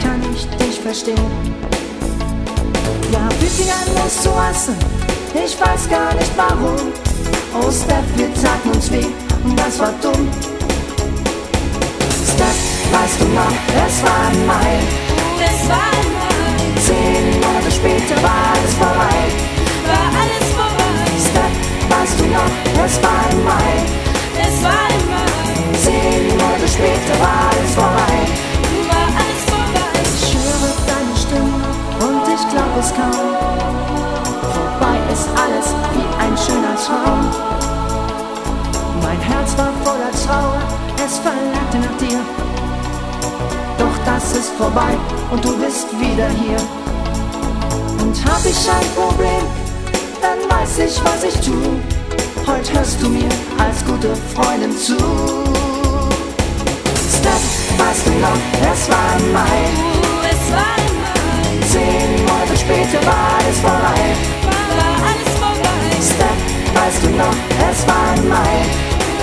kann ich dich verstehen. Ja, sich an, loszureißen. Ich weiß gar nicht warum. Oh, Steph, wir taten uns weh und das war dumm. Steph, weißt du noch, es war im Mai. Es war Mai, Zehn Monate später war es vorbei. war alles vorbei. Steph, weißt du noch, es war im Mai. Es war Mai, Zehn Monate später war es vorbei. Es kaum. Vorbei ist alles wie ein schöner Traum. Mein Herz war voller Trauer, es verlangte nach dir. Doch das ist vorbei und du bist wieder hier. Und hab ich ein Problem, dann weiß ich, was ich tu. Heute hörst du mir als gute Freundin zu. Steph, weißt du noch, es war. Uh, es war Monate später war es vorbei. war alles vorbei. Steph, weißt du noch, es war im Mai.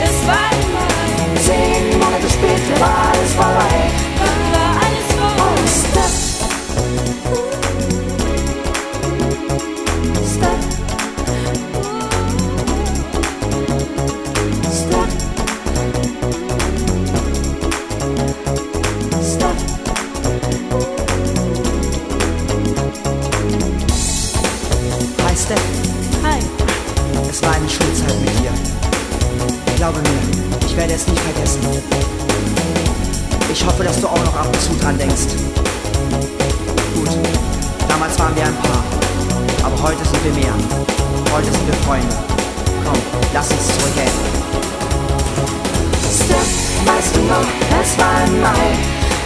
Es war Mai, Zehn Monate später war es vorbei. Es nie vergessen. Ich hoffe, dass du auch noch ab und zu dran denkst. Gut, damals waren wir ein Paar, aber heute sind wir mehr. Heute sind wir Freunde. Komm, lass uns zurückgehen. Steph, weißt du noch, es war im Mai.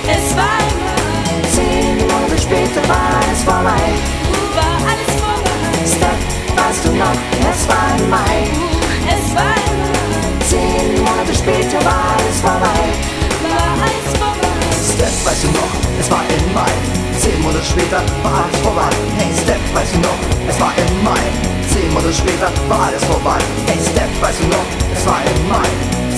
es war Mai, Zehn Monate später war es vorbei. war alles vorbei. Steph, weißt du noch, es war im Mai. Es war Mai, Zehn Monate später war es vorbei. war alles vorbei. Steph, weißt du noch, es war im Mai. Zehn Monate später war alles vorbei. Hey Steph, weißt du noch, es war im Mai. Zehn Monate später war alles vorbei. Hey Steph, weißt du noch, es war im Mai.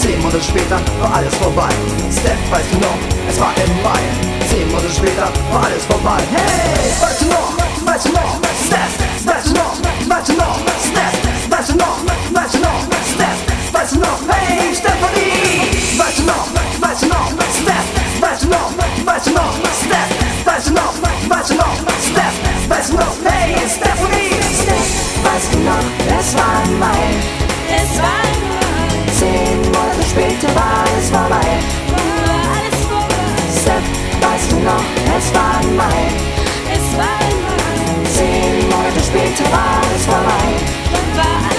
Zehn Monate später war alles vorbei. Steph, weißt du noch, es war im Mai. Zehn Monate später war alles vorbei. Hey, weißt du noch, weißt du noch, Steph, weißt du noch, weißt du noch, Steph, weißt du noch, weißt du noch, weißt du noch, hey Stephanie, weißt du noch, weißt du noch, Steph, weißt du noch, weißt du noch, Steph, weißt du noch, weißt du noch, Steph, weißt du noch, hey Stephanie. Steph, weißt du noch, es war Mai. Es war Mai, Zehn Monate später war es vorbei. war alles vorbei. Steph, weißt du noch, es war Mai. Es war Mai, Zehn Monate später war es vorbei. war alles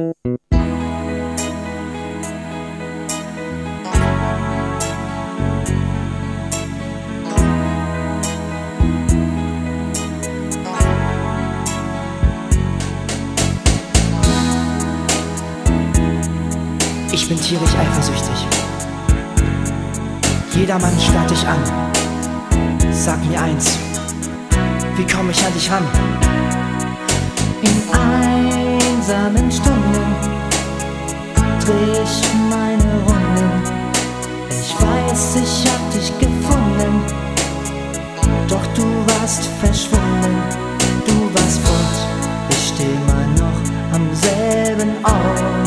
Ich bin tierisch eifersüchtig. Jedermann starrt dich an. Sag mir eins, wie komme ich an dich ran? In ein einsamen Stunden dreh ich meine Runden. Ich weiß, ich hab dich gefunden, doch du warst verschwunden. Du warst fort, ich steh immer noch am selben Ort.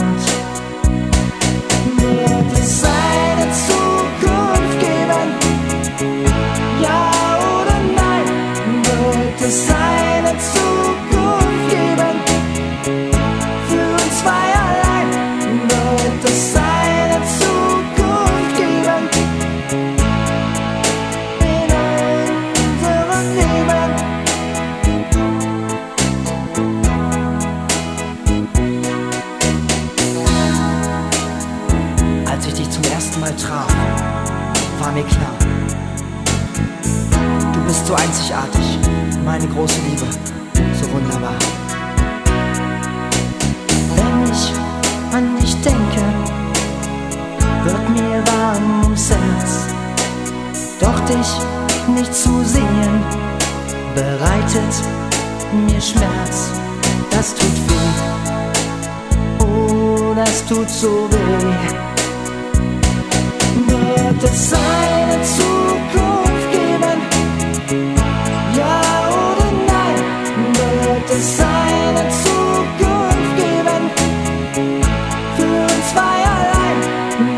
Meine große Liebe, so wunderbar. Wenn ich an dich denke, wird mir warm ums Herz. Doch dich nicht zu sehen, bereitet mir Schmerz. Das tut weh, oh, das tut so weh. Wird es eine Zukunft es Zukunft geben? Für uns zwei allein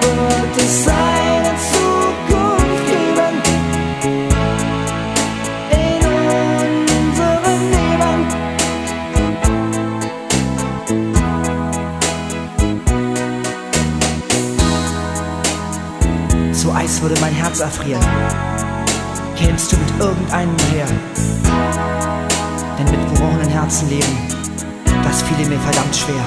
wird es eine Zukunft geben. In unserem Leben. So Eis würde mein Herz erfrieren. Kämst du mit irgendeinem her? Herzen leben, das fiel mir verdammt schwer.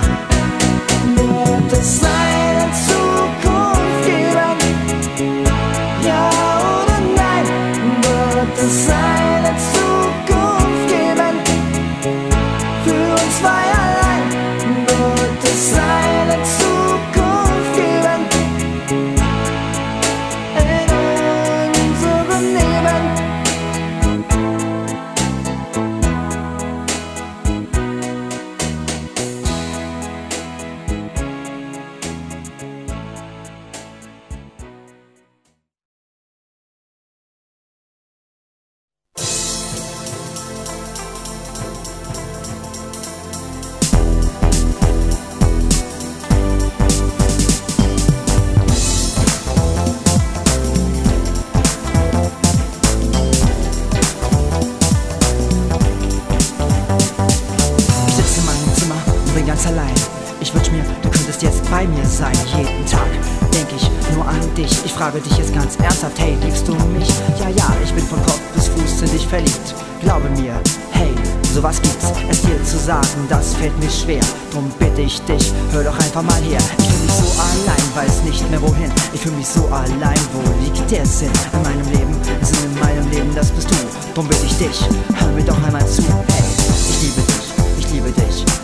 Frage dich jetzt ganz ernsthaft, hey, liebst du mich? Ja, ja, ich bin von Kopf bis Fuß in dich verliebt. Glaube mir, hey, sowas gibt's. Es dir zu sagen, das fällt mir schwer. Drum bitte ich dich, hör doch einfach mal her. Ich fühl mich so allein, weiß nicht mehr wohin. Ich fühl mich so allein, wo liegt der Sinn in meinem Leben? Sinn in meinem Leben, das bist du. Drum bitte ich dich, hör mir doch einmal zu. Hey, ich liebe dich, ich liebe dich.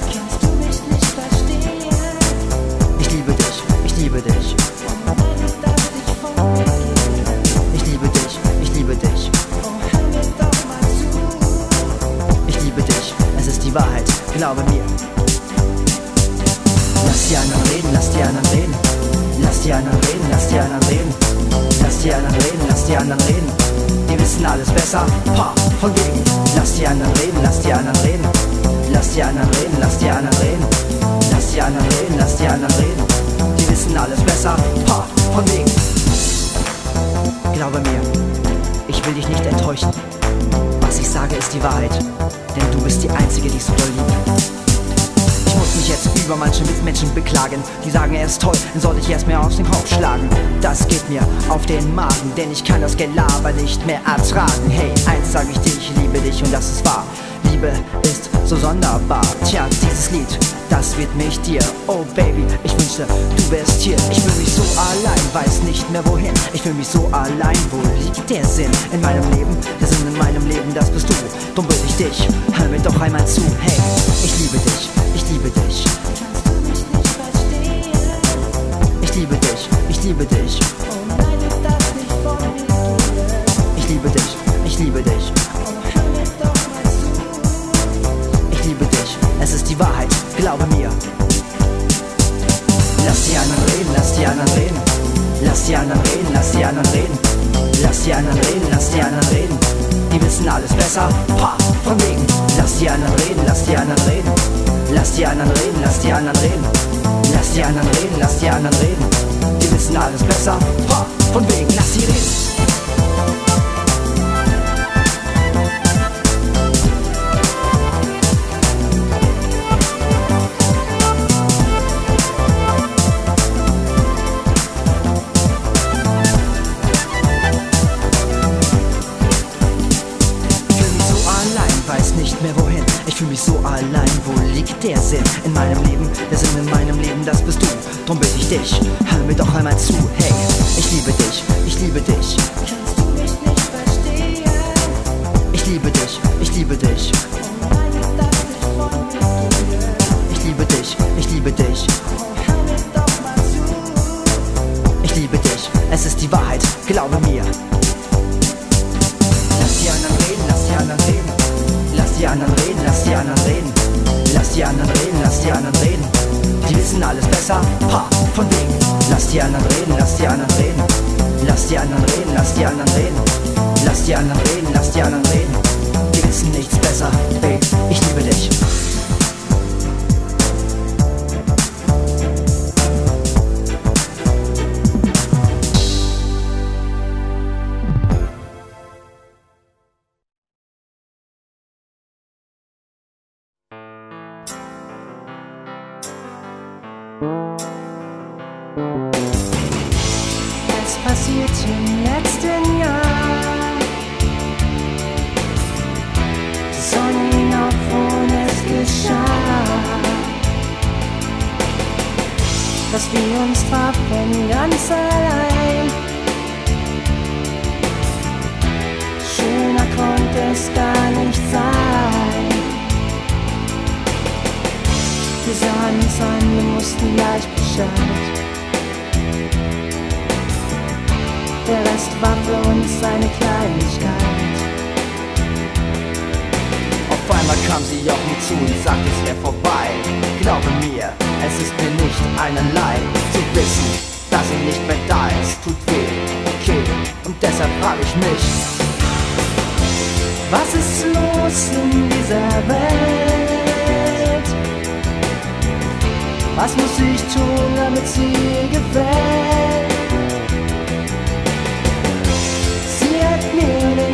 Anderen reden. Die wissen alles besser, ha, von wegen. Lass die anderen reden, lass die anderen reden, lass die anderen reden, lass die anderen reden, lass die anderen reden, lass die anderen reden. Die wissen alles besser, ha, von wegen. Glaube mir, ich will dich nicht enttäuschen. Was ich sage, ist die Wahrheit. Denn du bist die Einzige, die ich so doll liebe. Muss mich jetzt über manche Mitmenschen beklagen. Die sagen, er ist toll, dann sollte ich erst mehr aus dem Kopf schlagen. Das geht mir auf den Magen, denn ich kann das Gelaber nicht mehr ertragen. Hey, eins sage ich dir, ich liebe dich und das ist wahr. Liebe ist so sonderbar. Tja, dieses Lied, das wird mich dir. Oh Baby, ich wünschte, du wärst hier. Ich fühle mich so allein, weiß nicht mehr wohin. Ich fühle mich so allein, wo liegt der Sinn in meinem Leben? Der Sinn in meinem Leben, das bist du. Drum bitte ich dich, hör mir doch einmal zu. Hey, ich liebe dich, ich liebe dich. Kannst du mich nicht verstehen? Ich Ich liebe dich, ich liebe dich. Oh nein, du darfst nicht von gehen. Ich liebe dich, ich liebe dich. Es ist die Wahrheit, glaube mir. Lass die anderen reden, lass die anderen reden. Lass die anderen reden, lass die anderen reden. Lass die anderen reden, lass die anderen reden. Die wissen alles besser, ha, von wegen. Lass die anderen reden, lass die anderen reden. Lass die anderen reden, lass die anderen reden. Lass die anderen reden, lass die anderen reden. Die wissen alles besser, ha, von wegen. Lass sie reden. Der Sinn in meinem Leben? Der Sinn in meinem Leben, das bist du. Drum bitte ich dich, hör mir doch einmal zu. Hey, ich liebe dich, ich liebe dich. Kannst du mich nicht verstehen? Ich liebe dich, ich liebe dich. Ich liebe dich, ich liebe dich. Ich liebe dich, es ist die Wahrheit, glaube mir. Lass die anderen reden, lass die anderen reden. Lass die anderen reden, lass die anderen reden. Lass die anderen reden, lass die anderen reden. Die wissen alles besser, ha, von wegen. Lass die anderen reden, lass die anderen reden. Lass die anderen reden, lass die anderen reden. Lass die anderen reden, lass die anderen reden. Die wissen nichts besser, ey, ich liebe dich.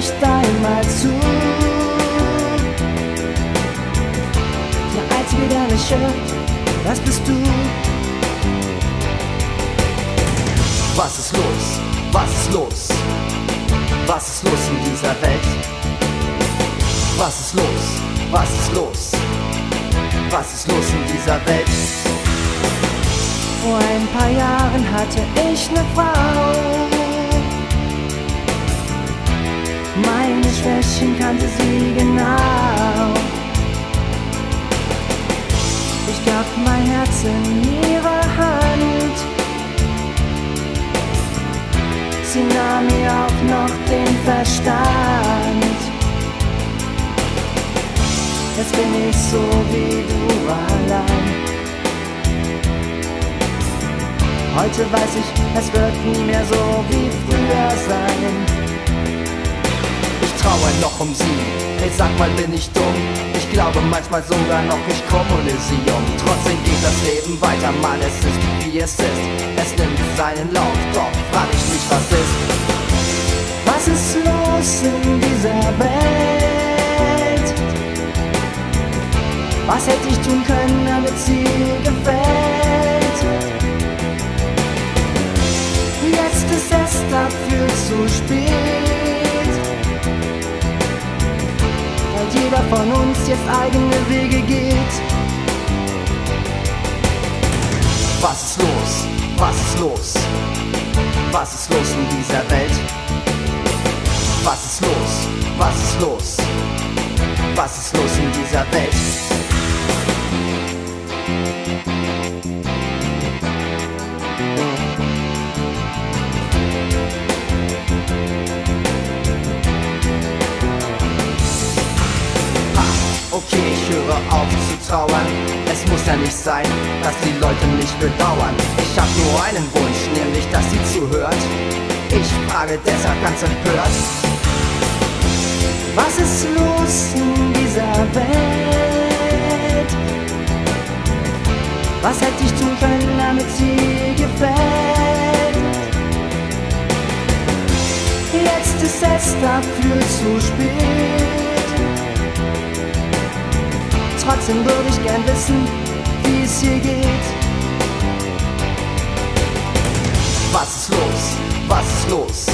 Nicht einmal zu. Der Einzige, der mich hört, das bist du. was ist los? Was ist los? Was ist los in dieser Welt? Was ist los? Was ist los? Was ist los in dieser Welt? Vor ein paar Jahren hatte ich eine Frau. Meine Schwächen kannte sie genau. Ich gab mein Herz in ihre Hand. Sie nahm mir auch noch den Verstand. Jetzt bin ich so wie du allein. Heute weiß ich, es wird nie mehr so wie früher sein. Ich traue noch um sie. Hey, sag mal, bin ich dumm? Ich glaube manchmal sogar noch, ich kommuniziere. Trotzdem geht das Leben weiter, Mann, es ist wie es ist. Es nimmt seinen Lauf, doch frag ich mich, was ist. Was ist los in dieser Welt? Was hätte ich tun können, damit sie gefällt? Jetzt ist es dafür zu spät. Jeder von uns jetzt eigene Wege geht. Was ist los? Was ist los? Was ist los in dieser Welt? Was ist los? Was ist los? Was ist los in dieser Welt? Ja nicht sein, dass die Leute mich bedauern. Ich hab nur einen Wunsch, nämlich dass sie zuhört. Ich frage deshalb ganz empört. Was ist los in dieser Welt? Was hätte ich tun können, damit sie gefällt? Jetzt ist es dafür zu spät. Trotzdem würde ich gern wissen, wie es hier geht. Was ist los? Was ist los?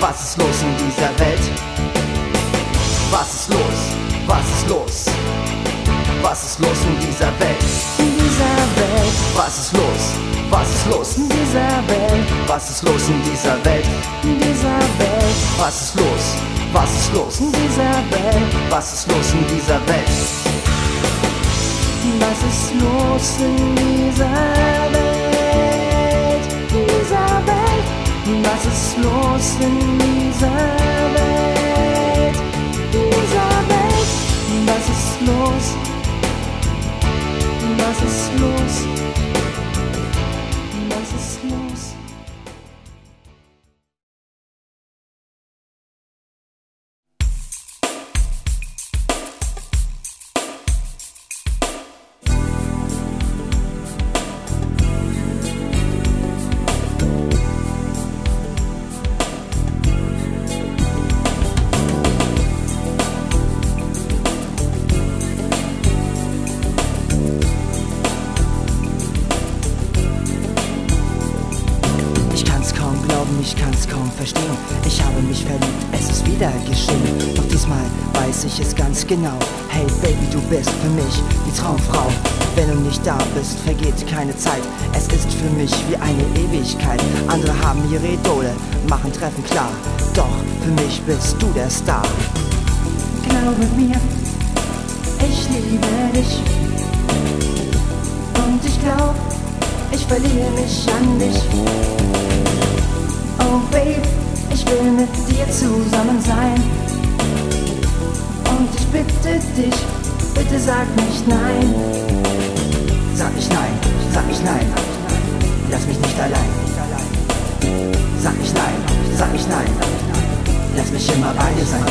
Was ist los in dieser Welt? Was ist los? Was ist los? Was ist los in dieser Welt? In dieser Welt, Was ist los? Was ist los? in dieser Welt, Was ist los in dieser Welt? in dieser Welt, Was ist los? Was ist los? in dieser Welt. Was ist los in dieser Welt? Was ist los in dieser Welt? Dieser Welt. Was ist los in dieser Welt? Dieser Welt. Was ist los? Was ist los? Was ist los? Da bist, vergeht keine Zeit. Es ist für mich wie eine Ewigkeit. Andere haben ihre Idole, machen Treffen klar. Doch für mich bist du der Star. Glaube mir, ich liebe dich. Und ich glaub, ich verliere mich an dich. Oh Babe, ich will mit dir zusammen sein. Und ich bitte dich, bitte sag nicht nein. Sag ich nein. Lass mich nicht allein. Sag ich nein, sag ich nein. Lass mich immer bei dir sein.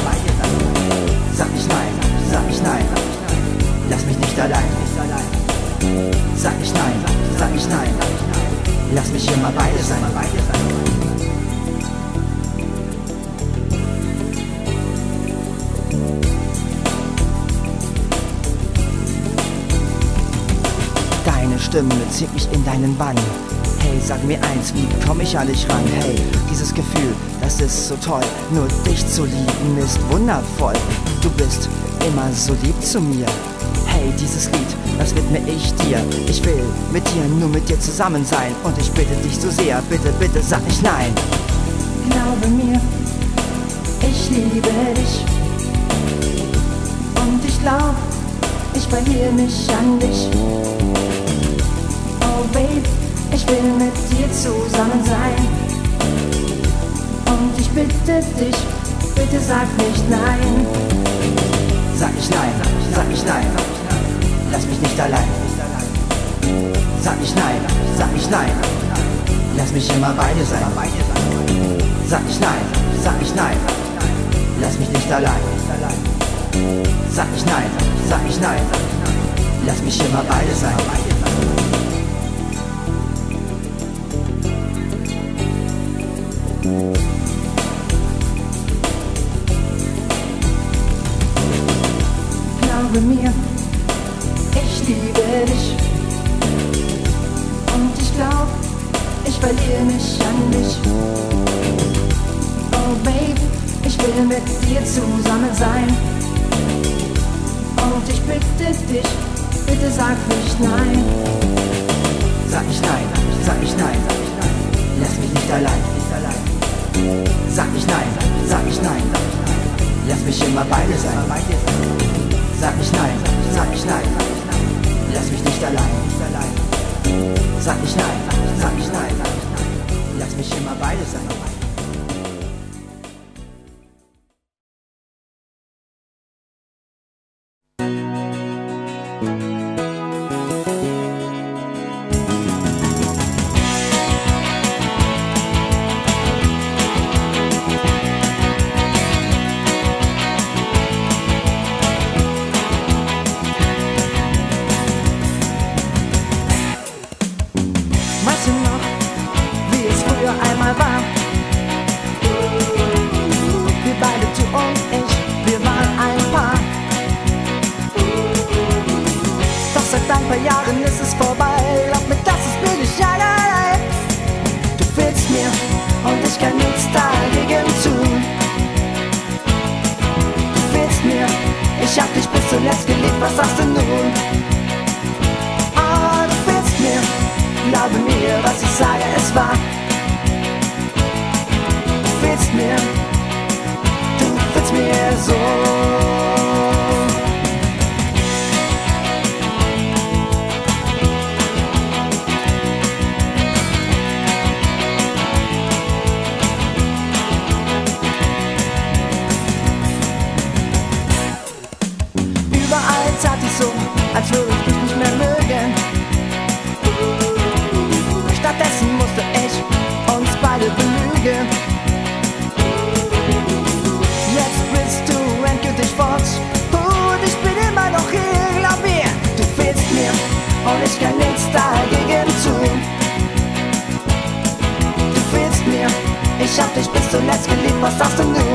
Sag ich nein, sag ich nein. Lass mich nicht allein. Sag ich nein, sag ich nein. Lass mich immer bei dir sein. Stimme zieht mich in deinen Bann. Hey, sag mir eins, wie komm ich an dich ran? Hey, dieses Gefühl, das ist so toll. Nur dich zu lieben ist wundervoll. Du bist immer so lieb zu mir. Hey, dieses Lied, das widme ich dir. Ich will mit dir, nur mit dir zusammen sein. Und ich bitte dich so sehr, bitte, bitte sag nicht nein. Glaube mir, ich liebe dich. Und ich glaub, ich verliere mich an dich. Babe, ich will mit dir zusammen sein. Und ich bitte dich, bitte sag nicht nein. Sag ich nein, sag ich nein. Lass mich nicht allein. Sag ich nein, sag ich nein. Lass mich immer bei dir sein. Sag ich nein, sag ich nein. Lass mich nicht allein. Sag ich nein, sag ich nein. Lass mich immer bei dir sein. Glaube mir, ich liebe dich. Und ich glaub, ich verliere mich an dich. Oh Babe, ich will mit dir zusammen sein. Und ich bitte dich, bitte sag nicht nein. Sag ich nein, sag ich nein. Lass mich nicht allein. Sag ich nein, sag ich nein. Lass mich immer bei dir sein. Sag ich nein, sag ich nein. Lass mich nicht allein. Sag ich nein, sag ich nein. Lass mich immer bei dir sein. ich kann nichts dagegen tun. Du fehlst mir, ich hab dich bis zuletzt geliebt, was sagst du nun?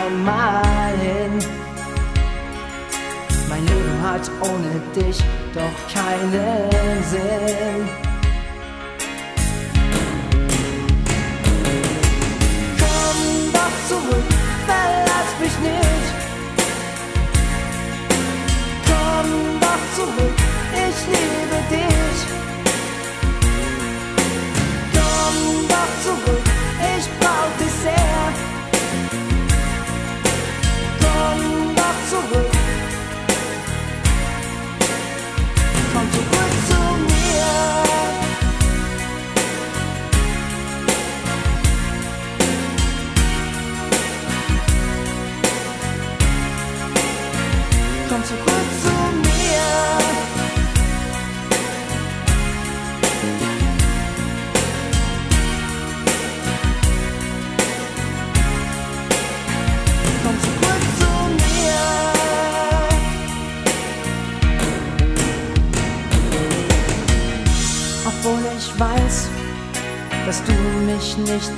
einmal hin. Mein Leben hat ohne dich doch keinen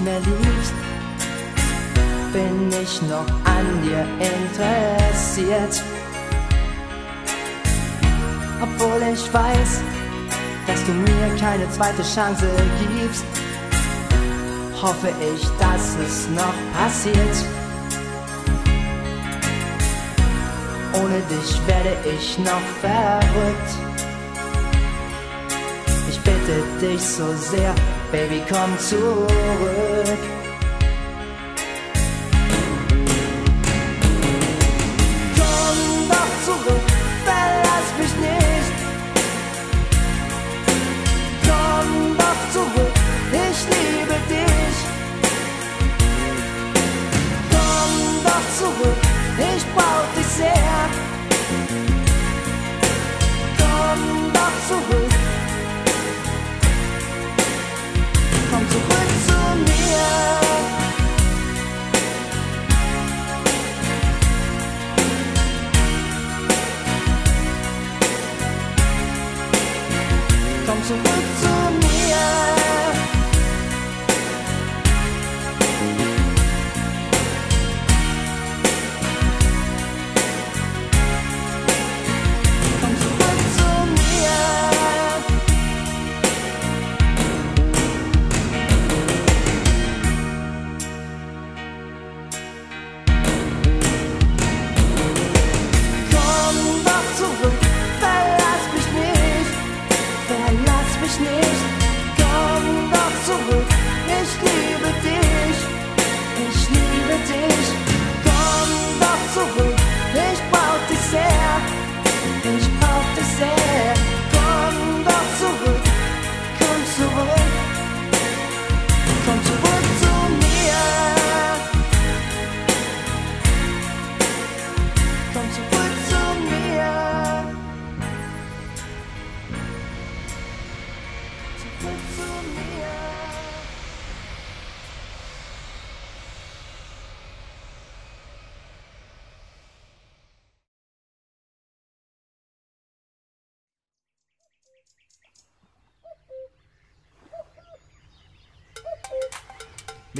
mehr liebst, bin ich noch an dir interessiert. Obwohl ich weiß, dass du mir keine zweite Chance gibst, hoffe ich, dass es noch passiert. Ohne dich werde ich noch verrückt. Ich bitte dich so sehr, Baby, come to work.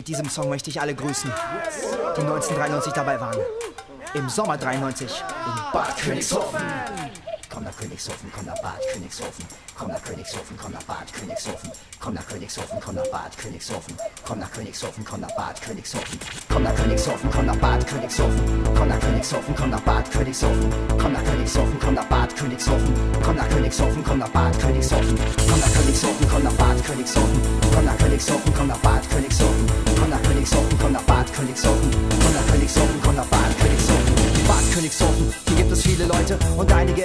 Mit diesem Song möchte ich alle grüßen, die 1993 dabei waren. Im Sommer 93 in Bad Königshofen. Komm nach Königshofen, komm nach Bad Königshofen. Komm nach Königshofen, komm nach Bad Königshofen. Komm nach Königshofen, komm nach Bad Königshofen. Komm nach Königshofen, komm nach Bad Königshofen. Komm nach Königshofen, komm nach Bad Königshofen. Komm nach Königshofen, komm nach Bad Königshofen. Komm nach Königshofen, komm nach Bad Königshofen. Komm nach Königshofen, komm nach Bad Königshofen. Komm nach Königshofen, komm nach Bad Königshofen. Komm nach Königshofen, komm nach Bad Königshofen. Komm nach Königshofen, komm nach Bad Königshofen. Komm nach Königshofen, komm nach Bad Königshofen. Bad Königshofen, gibt es viele Leute und einige,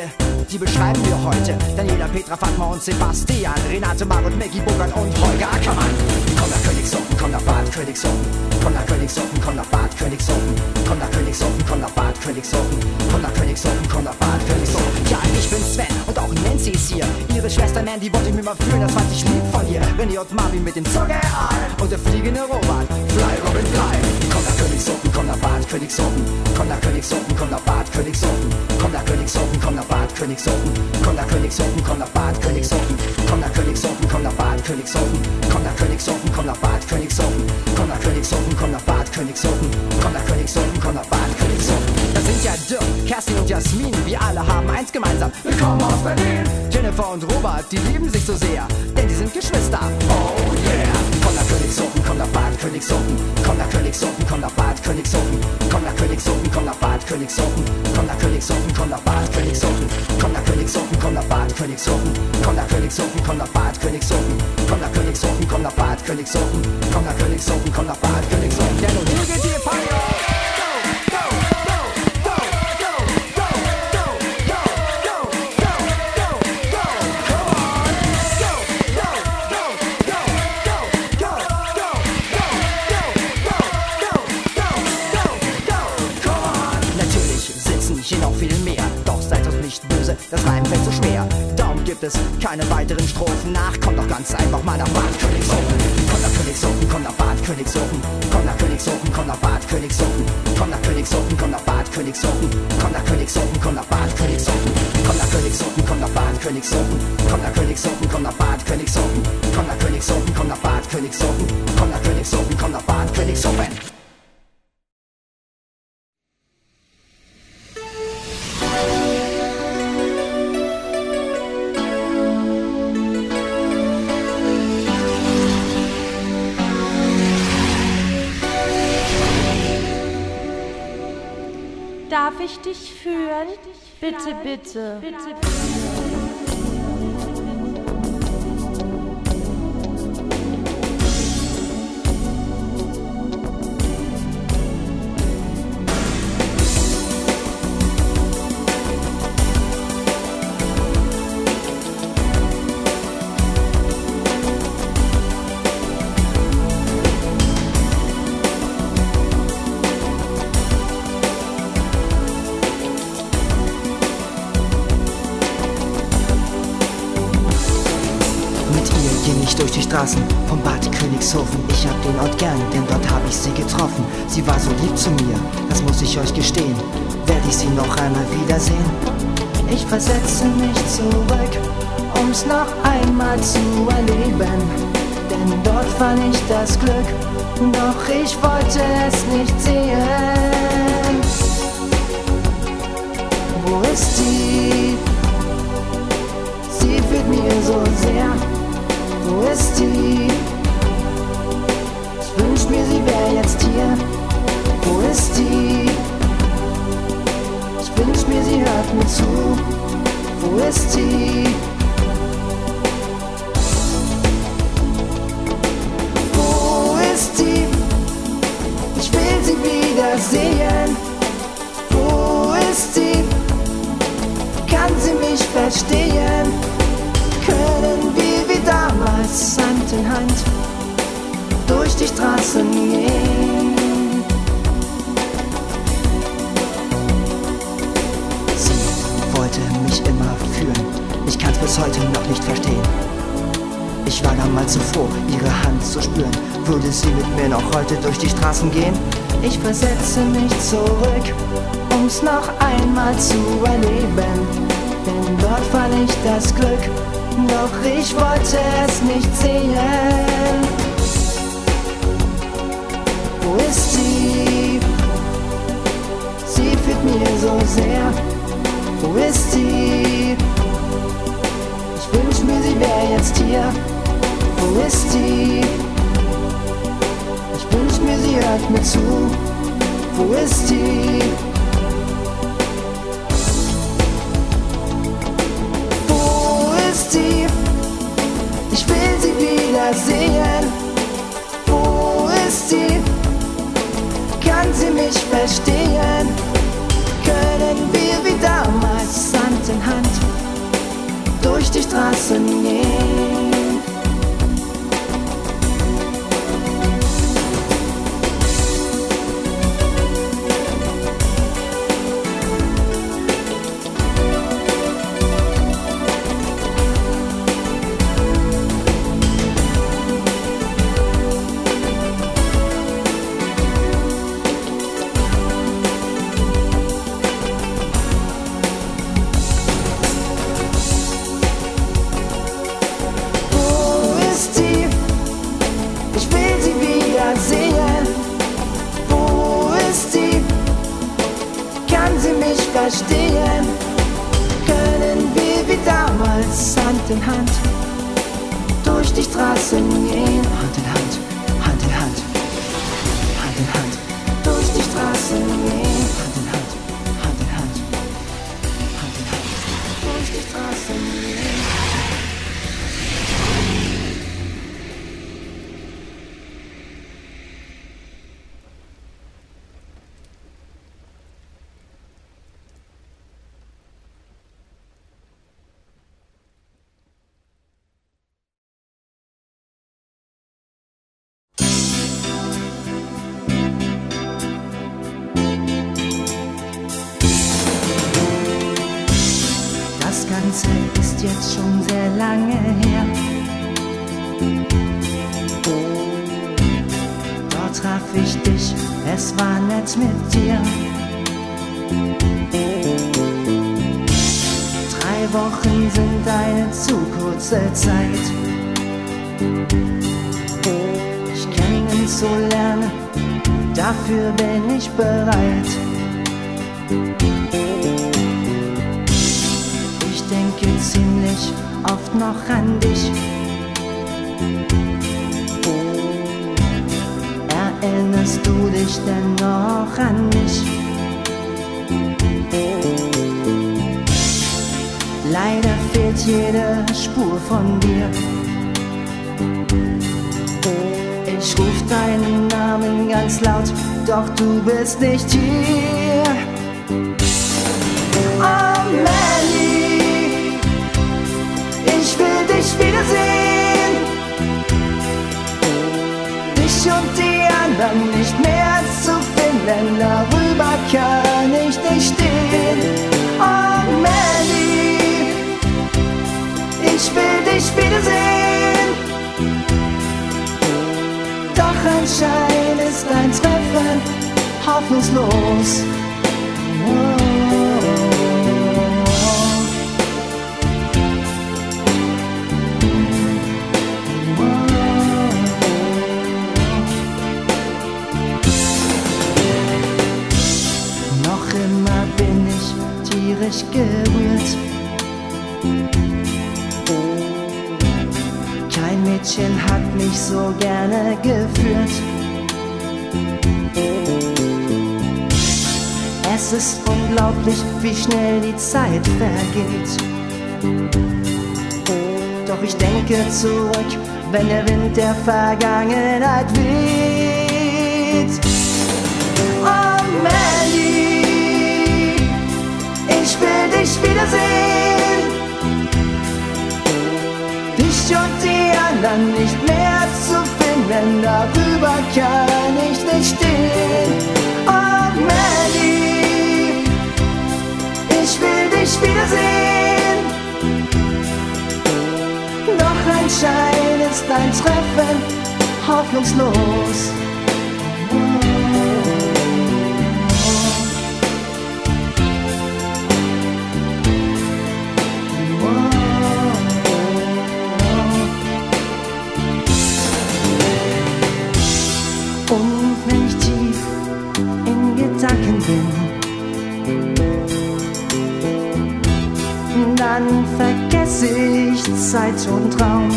die beschreiben wir heute. Daniela, Petra, Fatma und Sebastian, Renate, Margot, Maggie, Bogart und Holger Ackermann. Komm nach Königshofen, komm nach Bad Königshofen. Komm nach Königshofen, komm nach Bad Königshofen. Komm nach Königshofen, komm nach Bad Königshofen. Komm nach Königshofen, komm nach Bad Königshofen. Ja, ich bin Sven und auch Nancy ist hier. Ihre Schwester Mandy wollte mir mal fühlen, das fand ich lieb von ihr. René und Marvin mit dem Zuckerl und der fliegende Robert. Fly, Robin, fly. Komm nach Königshofen, komm nach Bad Königshofen. Komm nach Königshofen, komm nach Bad Königshofen. Komm nach Königshofen, komm nach Bad Königshofen. Komm nach Königshofen, komm nach Bad Königshofen. Komm nach Königshofen, komm nach Bad Königshofen. Komm nach Königshofen, komm nach Bad Königshofen. Komm nach Königshofen, komm nach Bad Königshofen. Komm nach Königshofen, komm nach Bad Königshofen. Das sind ja Dirk, Kerstin und Jasmin. Wir alle haben eins gemeinsam. Wir kommen aus Berlin. Jennifer und Robert, die lieben sich so sehr, denn die sind Geschwister. Oh yeah! Königshofen, komm nach Bad Königshofen. Komm nach Königshofen, komm nach Bad Königshofen. Komm nach Königshofen, komm nach Bad Königshofen. Komm nach Königshofen, komm nach Bad Königshofen. Komm nach Königshofen, komm nach Bad Königshofen. Komm nach Königshofen, komm nach Bad Königshofen. Komm nach Königshofen, komm nach Bad Königshofen. Komm nach Königshofen, komm nach Bad Königshofen. Denn geht die Feier. Gibt es keine weiteren Strophen nach, kommt doch ganz einfach mal nach Bad Königshofen. Komm nach Königshofen, komm nach Bad Königshofen. Komm nach Königshofen, komm nach Bad Königshofen. Komm nach Königshofen, komm nach Bad Königshofen. Komm nach Königshofen, komm nach Bad Königshofen. Komm nach Königshofen, komm nach Bad Königshofen. Komm nach Königshofen, komm nach Bad Königshofen. Komm nach Königshofen, komm nach Bad Königshofen. Komm nach Königshofen, komm nach Bad Königshofen. Dich führen? Bitte, bitte. bitte, so lieb zu mir, das muss ich euch gestehen. Werd ich sie noch einmal wiedersehen? Ich versetze mich zurück, um's noch einmal zu erleben. Denn dort fand ich das Glück, doch ich wollte es nicht sehen. Wo ist sie? Sie fühlt mir so sehr. Wo ist sie? Kurze Zeit. Ich kennenzulernen, dafür bin ich bereit. Ich denke ziemlich oft noch an dich. Erinnerst du dich denn noch an mich? Leider fehlt jede Spur von dir. Ich ruf deinen Namen ganz laut, doch du bist nicht hier. Oh Melly, ich will dich wiedersehen. Dich und die anderen nicht mehr zu finden, darüber kann ich nicht stehen. Oh Melly, dich wiedersehen. Doch anscheinend ist dein Treffen hoffnungslos. Tierisch gerührt. Mädchen hat mich so gerne geführt. Es ist unglaublich, wie schnell die Zeit vergeht. Doch ich denke zurück, wenn der Wind der Vergangenheit weht. Oh Melly, ich will dich wiedersehen. Dich und die anderen nicht mehr zu finden, darüber kann ich nicht stehen. Oh Melly, ich will dich wiedersehen. Doch anscheinend ist dein Treffen hoffnungslos. Gesicht, Zeit und Raum.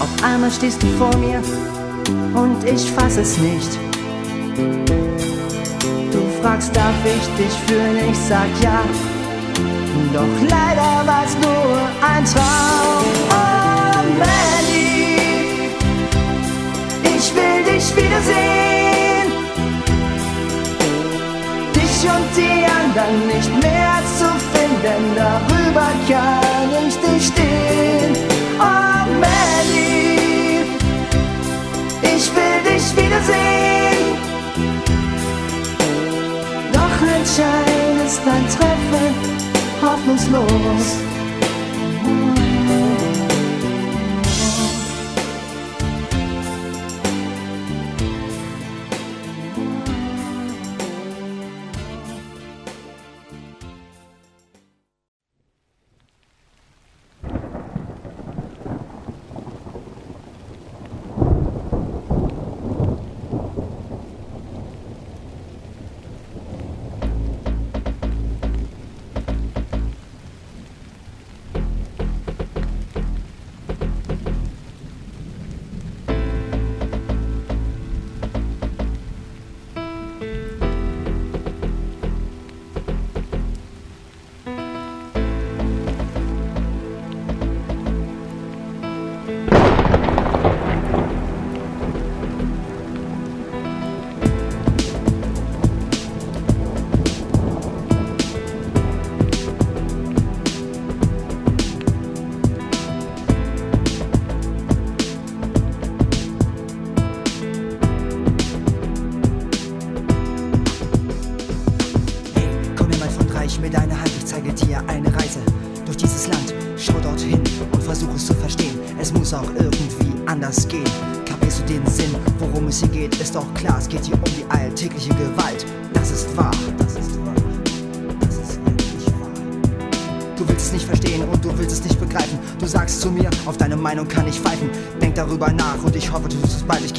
Auf einmal stehst du vor mir und ich fass es nicht. Du fragst, darf ich dich fühlen? Ich sag ja. Doch leider war's nur ein Traum. Oh, Mandy, ich will dich wiedersehen. Dich und die anderen nicht mehr zu finden, darüber kann ich nicht stehen. Oh, Mandy, ich will dich wiedersehen. Doch entscheidend ist dein Treffen hoffnungslos.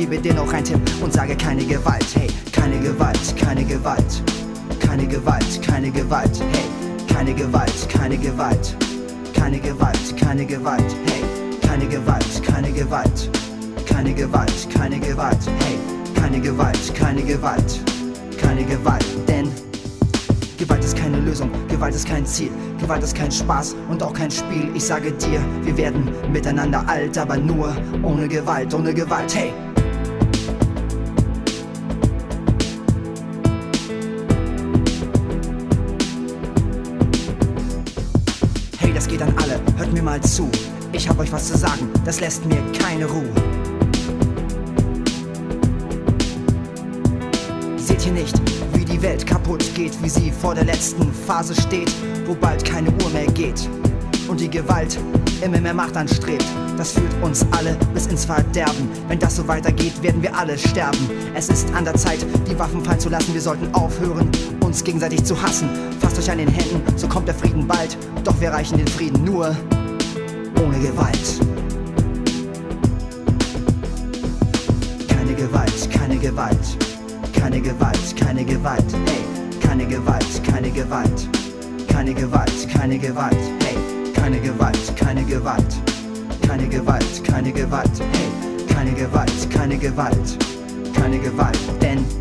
Gebe dir noch einen Tipp und sage keine Gewalt. Hey, keine Gewalt, keine Gewalt. Keine Gewalt, keine Gewalt, hey, keine Gewalt, keine Gewalt, keine Gewalt, keine Gewalt, hey, keine Gewalt, keine Gewalt, keine Gewalt, keine Gewalt, hey, keine Gewalt, keine Gewalt, keine Gewalt, denn Gewalt ist keine Lösung, Gewalt ist kein Ziel, Gewalt ist kein Spaß und auch kein Spiel. Ich sage dir, wir werden miteinander alt, aber nur ohne Gewalt, ohne Gewalt. Hey, mir mal zu. Ich hab euch was zu sagen, das lässt mir keine Ruhe. Seht ihr nicht, wie die Welt kaputt geht, wie sie vor der letzten Phase steht, wo bald keine Uhr mehr geht und die Gewalt immer mehr Macht anstrebt. Das führt uns alle bis ins Verderben. Wenn das so weitergeht, werden wir alle sterben. Es ist an der Zeit, die Waffen fallen zu lassen. Wir sollten aufhören, uns gegenseitig zu hassen. Fasst euch an den Händen, so kommt der Frieden bald. Doch wir erreichen den Frieden nur ohne Gewalt. Keine Gewalt, keine Gewalt, keine Gewalt, keine Gewalt, hey, keine Gewalt, keine Gewalt, keine Gewalt, keine Gewalt, hey, keine Gewalt, keine Gewalt, keine Gewalt, keine Gewalt, hey, keine Gewalt, keine Gewalt, keine Gewalt, denn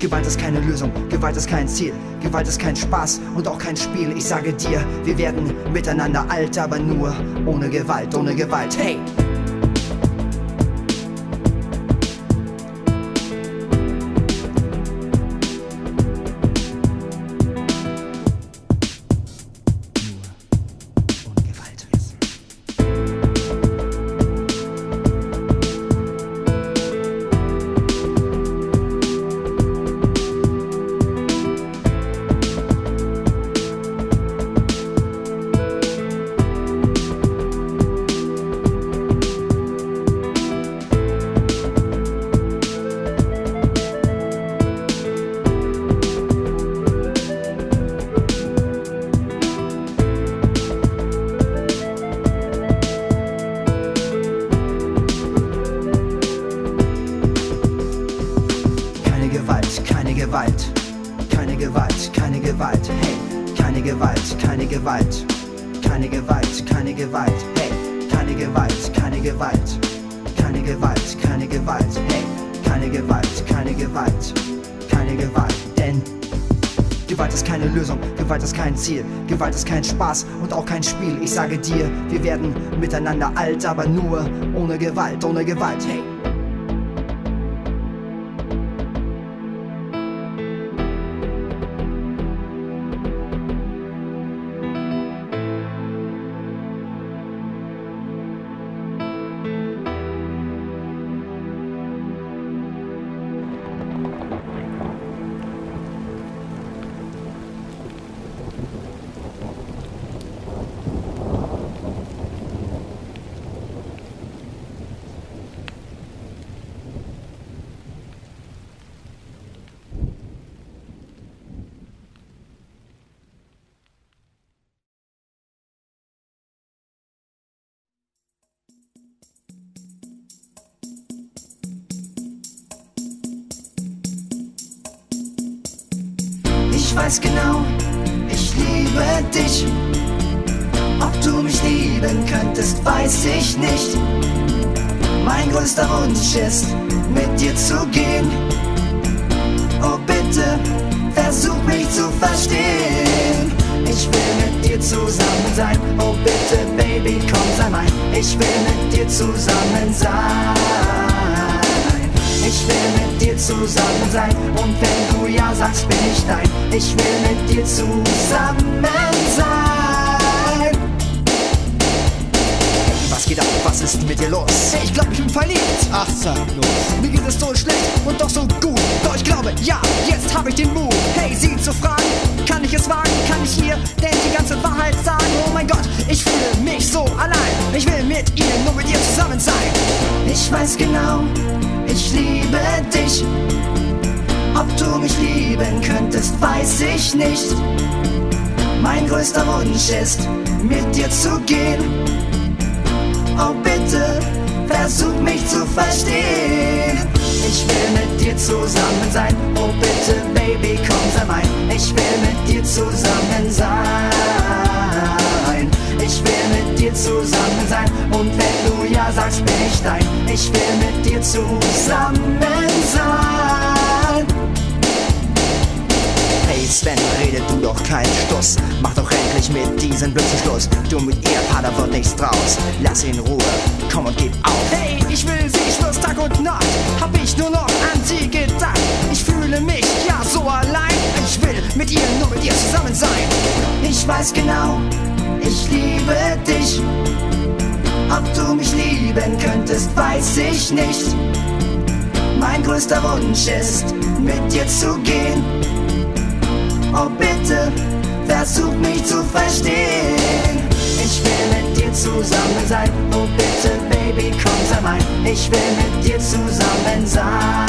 Gewalt ist keine Lösung, Gewalt ist kein Ziel, Gewalt ist kein Spaß und auch kein Spiel. Ich sage dir, wir werden miteinander alt, aber nur ohne Gewalt, ohne Gewalt, hey! Lösung, Gewalt ist kein Ziel, Gewalt ist kein Spaß und auch kein Spiel. Ich sage dir, wir werden miteinander alt, aber nur ohne Gewalt, ohne Gewalt, hey. Ich weiß genau, ich liebe dich. Ob du mich lieben könntest, weiß ich nicht. Mein größter Wunsch ist, mit dir zu gehen. Oh bitte, versuch mich zu verstehen. Ich will mit dir zusammen sein. Oh bitte, Baby, komm, sei mein. Ich will mit dir zusammen sein. Ich will mit dir zusammen sein und wenn du ja sagst, bin ich dein. Ich will mit dir zusammen sein. Was geht ab? Was ist mit dir los? Hey, ich glaube, ich bin verliebt. Ach, sag bloß. Mir geht es so schlecht und doch so gut. Doch ich glaube, ja, jetzt habe ich den Mut. Hey, sie zu fragen, kann ich es wagen? Kann ich ihr denn die ganze Wahrheit sagen? Oh mein Gott, ich fühle mich so allein. Ich will mit ihr, nur mit ihr zusammen sein. Ich weiß genau, ich liebe dich. Ob du mich lieben könntest, weiß ich nicht. Mein größter Wunsch ist, mit dir zu gehen. Oh bitte, versuch mich zu verstehen. Ich will mit dir zusammen sein. Oh bitte, Baby, komm, sei mein. Ich will mit dir zusammen sein. Ich will mit dir zusammen sein. Und wenn du ja sagst, bin ich dein. Ich will mit dir zusammen sein. Hey Sven, rede du doch keinen Stuss. Mach doch endlich mit diesem Blödsinn Schluss. Du mit ihr, Pader, wird nichts draus. Lass ihn in Ruhe, komm und gib auf. Hey, ich will sie, schwör's Tag und Nacht. Hab ich nur noch an sie gedacht. Ich fühle mich ja so allein. Ich will mit ihr, nur mit ihr zusammen sein. Ich weiß genau, ich liebe dich. Ob du mich lieben könntest, weiß ich nicht. Mein größter Wunsch ist, mit dir zu gehen. Oh bitte, versuch mich zu verstehen. Ich will mit dir zusammen sein. Oh bitte, Baby, komm, sei mein. Ich will mit dir zusammen sein.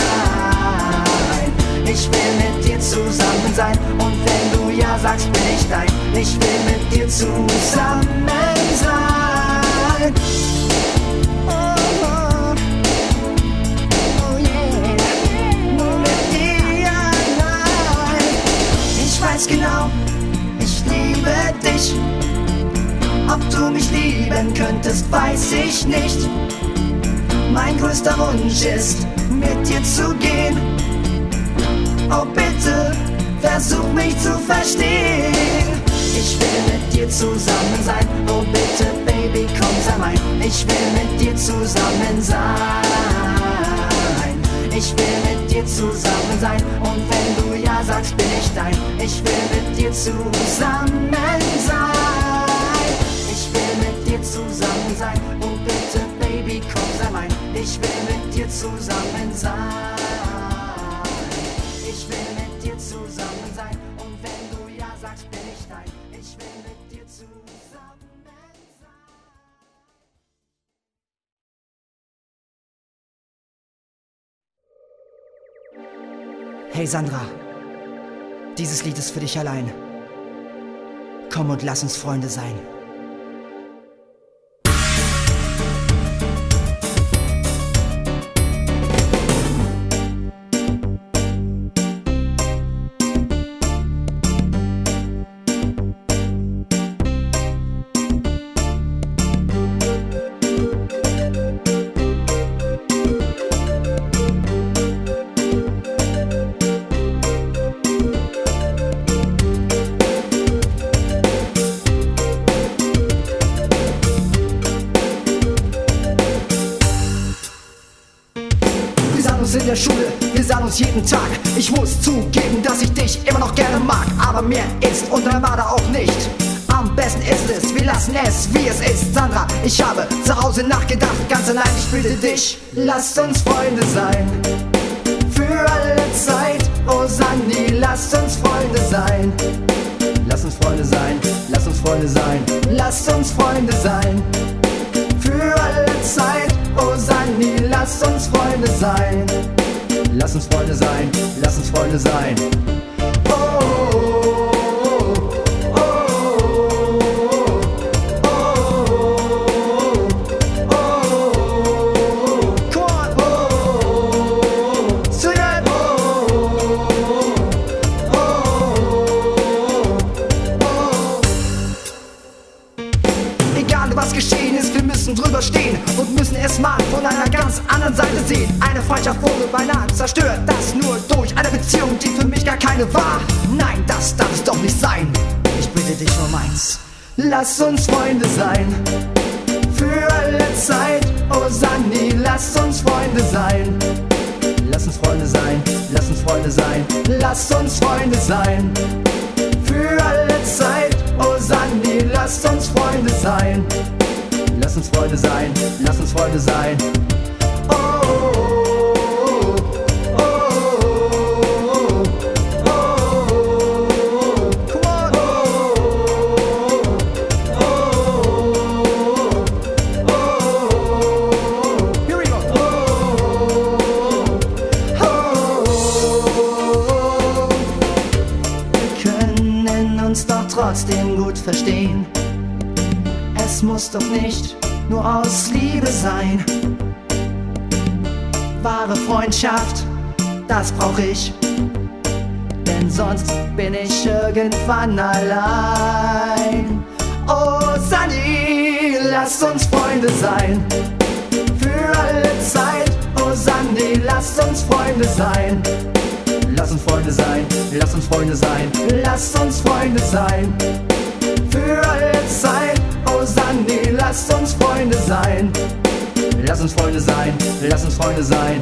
Ich will mit dir zusammen sein. Und wenn du ja sagst, bin ich dein. Ich will mit dir zusammen sein. Genau, ich liebe dich. Ob du mich lieben könntest, weiß ich nicht. Mein größter Wunsch ist, mit dir zu gehen. Oh bitte, versuch mich zu verstehen. Ich will mit dir zusammen sein. Oh bitte, Baby, komm, sei mein. Ich will mit dir zusammen sein. Ich will mit dir zusammen sein. Und wenn du ja sagst, bin ich dein. Ich will mit dir zusammen sein. Ich will mit dir zusammen sein. Oh bitte, Baby, komm, sei mein. Ich will mit dir zusammen sein. Hey Sandra, dieses Lied ist für dich allein. Komm und lass uns Freunde sein. constant uns Freunde sein. irgendwann allein. Oh Sunny, lass uns Freunde sein. Für alle Zeit. Oh Sunny, lass uns Freunde sein. Lass uns Freunde sein, lass uns Freunde sein, lass uns Freunde sein. Für alle Zeit. Oh Sunny, lass uns Freunde sein. Lass uns Freunde sein, lass uns Freunde sein.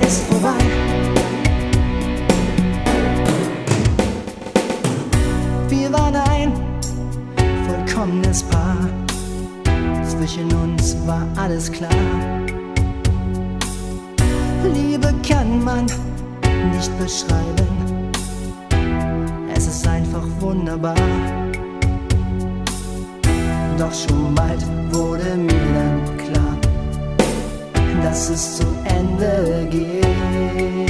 es ist vorbei. Wir waren ein vollkommenes Paar. Zwischen uns war alles klar. Liebe kann man nicht beschreiben. Es ist einfach wunderbar. Doch schon bald wurde mir chances to end the game.